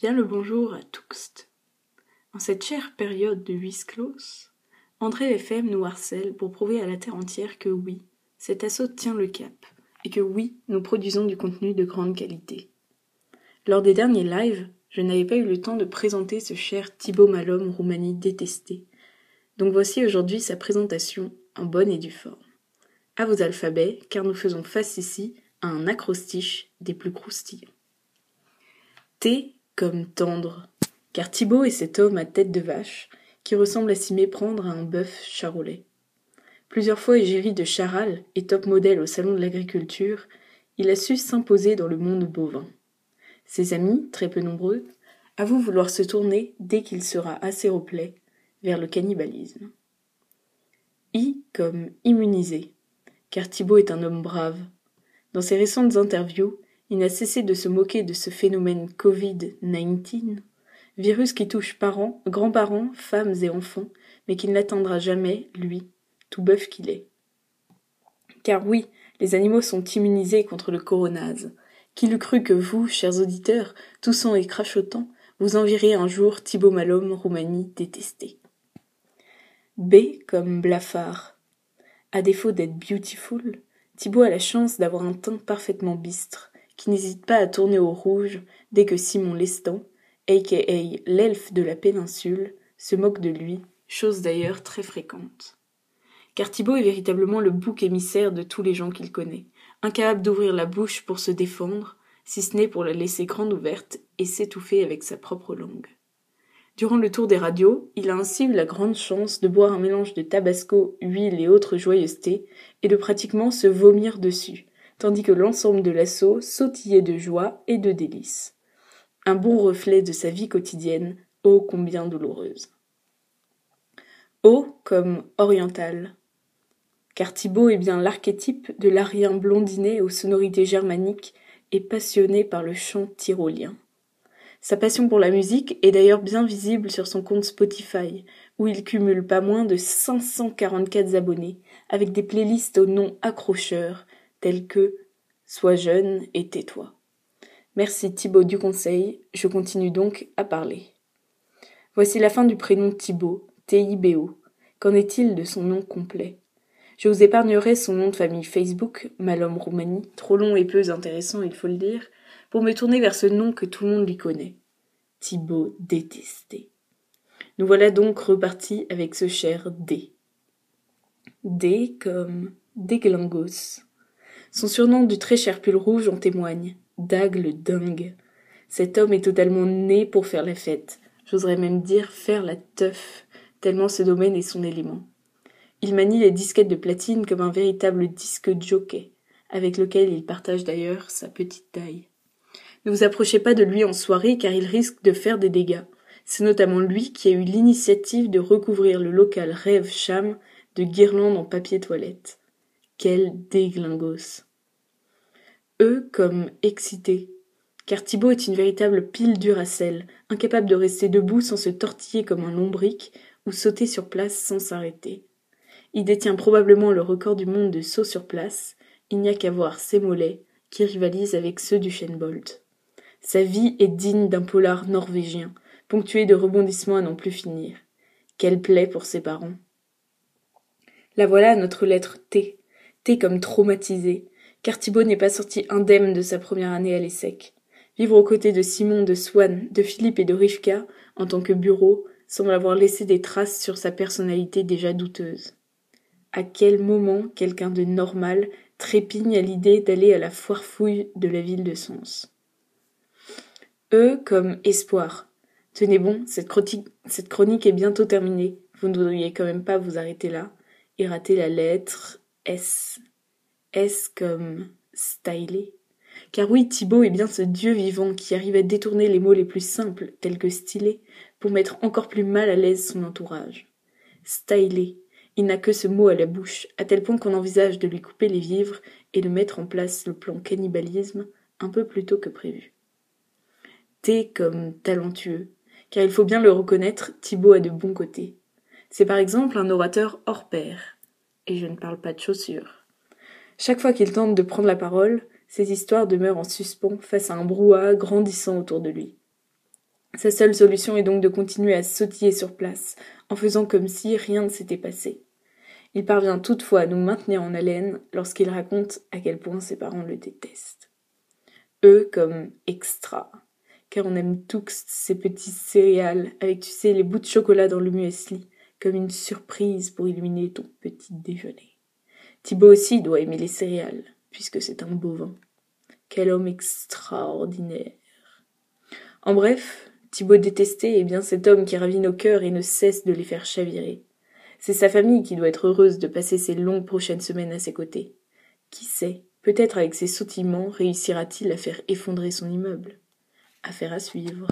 Bien le bonjour à tous. En cette chère période de huis clos, André FM nous harcèle pour prouver à la terre entière que oui, cet assaut tient le cap, et que oui, nous produisons du contenu de grande qualité. Lors des derniers lives, je n'avais pas eu le temps de présenter ce cher Thibaut Malhomme Roumanie détesté. Donc voici aujourd'hui sa présentation en bonne et due forme. À vos alphabets, car nous faisons face ici à un acrostiche des plus croustillants. T tendre, car Thibaut est cet homme à tête de vache qui ressemble à s'y méprendre à un bœuf charolais. Plusieurs fois égérie de Charal et top modèle au salon de l'agriculture, il a su s'imposer dans le monde bovin. Ses amis, très peu nombreux, avouent vouloir se tourner, dès qu'il sera assez replet, vers le cannibalisme. I comme immunisé, car Thibaut est un homme brave. Dans ses récentes interviews, il n'a cessé de se moquer de ce phénomène Covid-19, virus qui touche parents, grands-parents, femmes et enfants, mais qui ne l'atteindra jamais, lui, tout bœuf qu'il est. Car oui, les animaux sont immunisés contre le coronase. Qui l'eût cru que vous, chers auditeurs, toussant et crachotant, vous envierez un jour Thibaut Malhomme, Roumanie détesté. B comme blafard. À défaut d'être beautiful, Thibaut a la chance d'avoir un teint parfaitement bistre qui n'hésite pas à tourner au rouge dès que Simon Lestan, aka l'elfe de la péninsule, se moque de lui, chose d'ailleurs très fréquente. Car Thibaut est véritablement le bouc émissaire de tous les gens qu'il connaît, incapable d'ouvrir la bouche pour se défendre, si ce n'est pour la laisser grande ouverte et s'étouffer avec sa propre langue. Durant le tour des radios, il a ainsi eu la grande chance de boire un mélange de tabasco, huile et autres joyeusetés, et de pratiquement se vomir dessus, tandis que l'ensemble de l'assaut sautillait de joie et de délices. Un bon reflet de sa vie quotidienne, ô combien douloureuse. O comme oriental. Car Thibaut est bien l'archétype de l'arien blondiné aux sonorités germaniques et passionné par le chant tyrolien. Sa passion pour la musique est d'ailleurs bien visible sur son compte Spotify, où il cumule pas moins de 544 abonnés, avec des playlists au nom accrocheur, tels que Sois jeune et tais-toi. Merci Thibaut du conseil, je continue donc à parler. Voici la fin du prénom Thibaut, T-I-B-O. Qu'en est-il de son nom complet? Je vous épargnerai son nom de famille Facebook, Malhomme Roumanie, trop long et peu intéressant, il faut le dire, pour me tourner vers ce nom que tout le monde lui connaît. Thibaut détesté. Nous voilà donc repartis avec ce cher D. D comme Déglingos. Son surnom du très cher pull rouge en témoigne. Dag le dingue. Cet homme est totalement né pour faire la fête. J'oserais même dire faire la teuf, tellement ce domaine est son élément. Il manie les disquettes de platine comme un véritable disque jockey, avec lequel il partage d'ailleurs sa petite taille. Ne vous approchez pas de lui en soirée car il risque de faire des dégâts. C'est notamment lui qui a eu l'initiative de recouvrir le local Rêve Cham de guirlandes en papier toilette. Quel déglingos E comme excité. Car Thibaut est une véritable pile duracelle, incapable de rester debout sans se tortiller comme un lombric ou sauter sur place sans s'arrêter. Il détient probablement le record du monde de saut sur place, il n'y a qu'à voir ses mollets, qui rivalisent avec ceux du Bolt. Sa vie est digne d'un polar norvégien, ponctué de rebondissements à n'en plus finir. Quelle plaie pour ses parents. La voilà notre lettre T, T comme traumatisé, car Thibaut n'est pas sorti indemne de sa première année à l'ESSEC. Vivre aux côtés de Simon, de Swann, de Philippe et de Rivka, en tant que bureau, semble avoir laissé des traces sur sa personnalité déjà douteuse. À quel moment quelqu'un de normal trépigne à l'idée d'aller à la foire fouille de la ville de Sens? E comme espoir. Tenez bon, cette chronique est bientôt terminée. Vous ne voudriez quand même pas vous arrêter là et rater la lettre S. S comme stylé. Car oui, Thibaut est bien ce dieu vivant qui arrive à détourner les mots les plus simples, tels que stylé, pour mettre encore plus mal à l'aise son entourage. Stylé. Il n'a que ce mot à la bouche, à tel point qu'on envisage de lui couper les vivres et de mettre en place le plan cannibalisme un peu plus tôt que prévu. T comme talentueux, car il faut bien le reconnaître, Thibaut a de bons côtés. C'est par exemple un orateur hors pair, je ne parle pas de chaussures. Chaque fois qu'il tente de prendre la parole, ses histoires demeurent en suspens face à un brouhaha grandissant autour de lui. Sa seule solution est donc de continuer à sautiller sur place, en faisant comme si rien ne s'était passé. Il parvient toutefois à nous maintenir en haleine lorsqu'il raconte à quel point ses parents le détestent. Eux comme extra, car on aime tous ces petits céréales avec, tu sais, les bouts de chocolat dans le muesli, comme une surprise pour illuminer ton petit déjeuner. Thibaut aussi doit aimer les céréales, puisque c'est un bovin. Quel homme extraordinaire. En bref, Thibaut détesté est bien cet homme qui ravit nos cœurs et ne cesse de les faire chavirer. C'est sa famille qui doit être heureuse de passer ces longues prochaines semaines à ses côtés. Qui sait, peut-être avec ses sautillements réussira-t-il à faire effondrer son immeuble. Affaire à suivre.